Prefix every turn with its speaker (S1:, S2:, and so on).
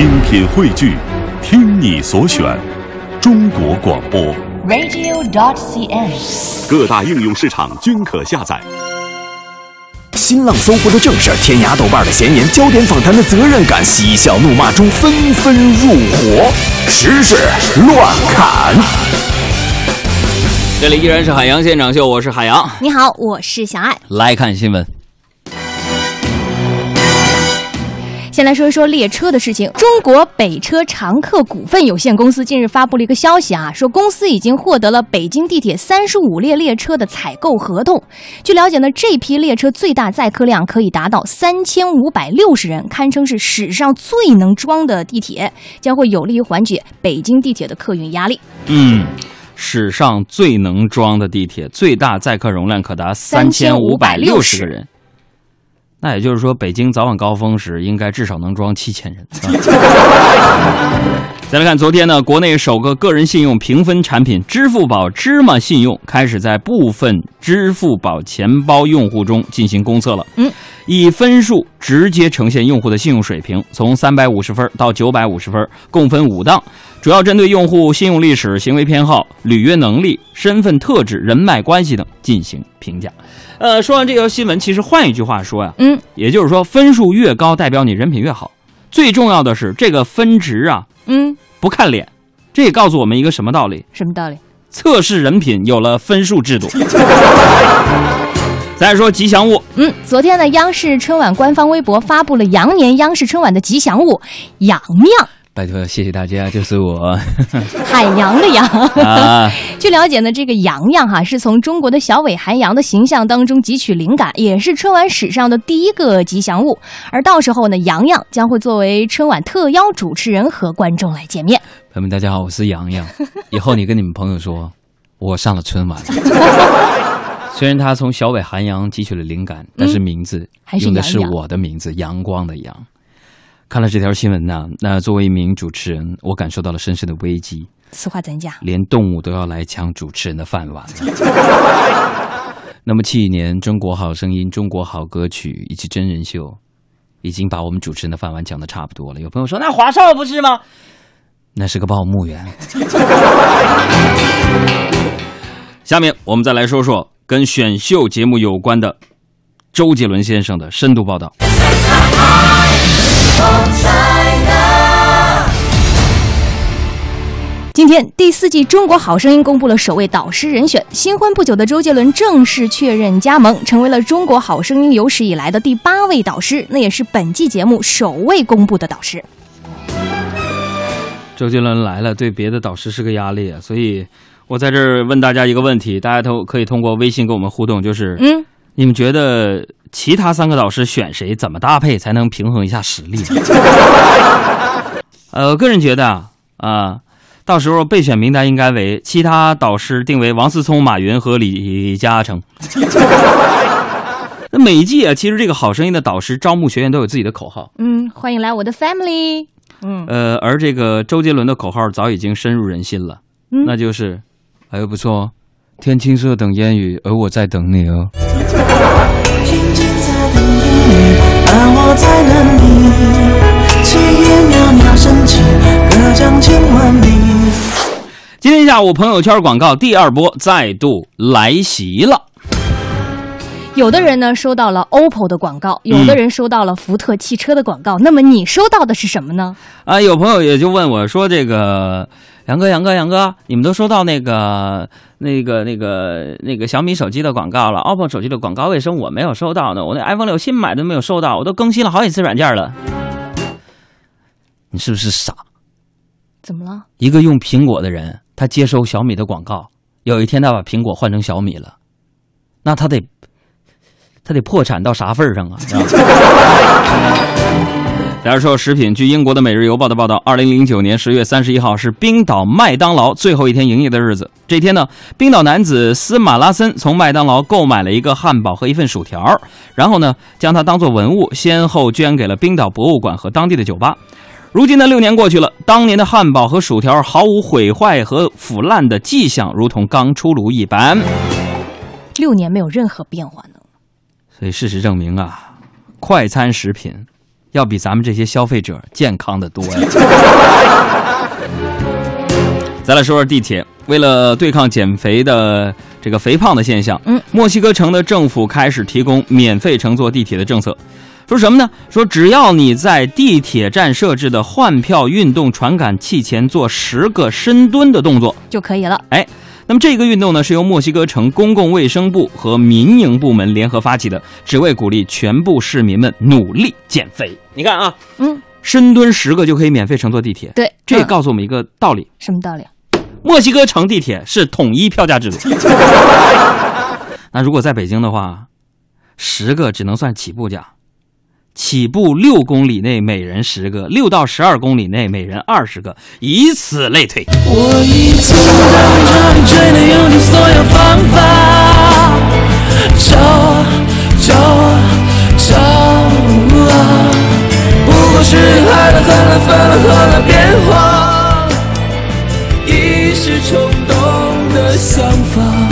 S1: 精品汇聚，听你所选，中国广播。
S2: radio.dot.cn，。
S1: 各大应用市场均可下载。
S3: 新浪、搜狐的正事，天涯、豆瓣的闲言，焦点访谈的责任感，嬉笑怒骂中纷纷入伙，时事乱砍。
S4: 这里依然是海洋现场秀，我是海洋。
S5: 你好，我是小爱。
S4: 来看新闻。
S5: 先来说一说列车的事情。中国北车长客股份有限公司近日发布了一个消息啊，说公司已经获得了北京地铁三十五列列车的采购合同。据了解呢，这批列车最大载客量可以达到三千五百六十人，堪称是史上最能装的地铁，将会有利于缓解北京地铁的客运压力。
S4: 嗯，史上最能装的地铁，最大载客容量可达三千五百六十个人。那也就是说，北京早晚高峰时应该至少能装七千人。再来看昨天呢，国内首个个人信用评分产品支付宝芝麻信用开始在部分支付宝钱包用户中进行公测了。
S5: 嗯，
S4: 以分数直接呈现用户的信用水平，从三百五十分到九百五十分，共分五档，主要针对用户信用历史、行为偏好、履约能力、身份特质、人脉关系等进行评价。呃，说完这条新闻，其实换一句话说呀、
S5: 嗯，
S4: 也就是说，分数越高，代表你人品越好。最重要的是，这个分值啊，
S5: 嗯，
S4: 不看脸。这也告诉我们一个什么道理？
S5: 什么道理？
S4: 测试人品有了分数制度。再说吉祥物，
S5: 嗯，昨天呢，央视春晚官方微博发布了羊年央视春晚的吉祥物“洋洋
S4: 拜托，谢谢大家，就是我”，
S5: 海洋的洋。
S4: 啊。
S5: 据了解呢，这个洋洋哈是从中国的小尾寒羊的形象当中汲取灵感，也是春晚史上的第一个吉祥物。而到时候呢，洋洋将会作为春晚特邀主持人和观众来见面。
S4: 朋友们，大家好，我是洋洋。以后你跟你们朋友说，我上了春晚。虽然他从小尾寒羊汲取了灵感，但是名字
S5: 还是
S4: 用的是我的名字，阳光的阳。看了这条新闻呢，那作为一名主持人，我感受到了深深的危机。
S5: 此话怎讲？
S4: 连动物都要来抢主持人的饭碗了。那么，去年《中国好声音》《中国好歌曲》以及真人秀，已经把我们主持人的饭碗抢的差不多了。有朋友说，那华少不是吗？那是个报幕员。下面我们再来说说跟选秀节目有关的周杰伦先生的深度报道。
S5: 今天第四季《中国好声音》公布了首位导师人选，新婚不久的周杰伦正式确认加盟，成为了《中国好声音》有史以来的第八位导师，那也是本季节目首位公布的导师。
S4: 周杰伦来了，对别的导师是个压力啊，所以我在这儿问大家一个问题，大家都可以通过微信跟我们互动，就是，
S5: 嗯，
S4: 你们觉得其他三个导师选谁，怎么搭配才能平衡一下实力呢？呃，我个人觉得啊，啊，到时候备选名单应该为其他导师定为王思聪、马云和李嘉诚。那每一季啊，其实这个好声音的导师招募学员都有自己的口号，
S5: 嗯，欢迎来我的 family。嗯
S4: 呃，而这个周杰伦的口号早已经深入人心了，
S5: 嗯
S4: 那就是，哎呦不错哦，天青色等烟雨，而我在等你哦。
S6: 天青色等你，而我在等你。炊烟袅袅升起，隔江千万里。
S4: 今天下午朋友圈广告第二波再度来袭了。
S5: 有的人呢收到了 OPPO 的广告，有的人收到了福特汽车的广告。那么你收到的是什么呢？
S4: 啊，有朋友也就问我说：“这个杨哥，杨哥，杨哥，你们都收到那个、那个、那个、那个小米手机的广告了，OPPO 手机的广告，为什么我没有收到呢？我那 iPhone 六新买的没有收到，我都更新了好几次软件了。你是不是傻？
S5: 怎么了？
S4: 一个用苹果的人，他接收小米的广告，有一天他把苹果换成小米了，那他得他得破产到啥份儿上啊？是吧？再来说食品，据英国的《每日邮报》的报道，二零零九年十月三十一号是冰岛麦当劳最后一天营业的日子。这天呢，冰岛男子斯马拉森从麦当劳购买了一个汉堡和一份薯条，然后呢，将它当做文物，先后捐给了冰岛博物馆和当地的酒吧。如今呢，六年过去了，当年的汉堡和薯条毫无毁坏和腐烂的迹象，如同刚出炉一般。
S5: 六年没有任何变化呢？
S4: 所以事实证明啊，快餐食品要比咱们这些消费者健康的多呀。咱来说说地铁，为了对抗减肥的这个肥胖的现象，
S5: 嗯，
S4: 墨西哥城的政府开始提供免费乘坐地铁的政策。说什么呢？说只要你在地铁站设置的换票运动传感器前做十个深蹲的动作，
S5: 就可以了。
S4: 哎，那么这个运动呢，是由墨西哥城公共卫生部和民营部门联合发起的，只为鼓励全部市民们努力减肥。你看啊，
S5: 嗯，
S4: 深蹲十个就可以免费乘坐地铁。
S5: 对，
S4: 这也
S5: 嗯
S4: 告诉我们一个道理：
S5: 什么道理？
S4: 墨西哥城地铁是统一票价制度。那如果在北京的话，十个只能算起步价，起步六公里内每人十个，六到十二公里内每人二十个，以此类推。
S6: 我已经让这里追的用尽所有方法，找啊找啊找啊，不过是爱了恨了分了合了变化，一时冲动的想法。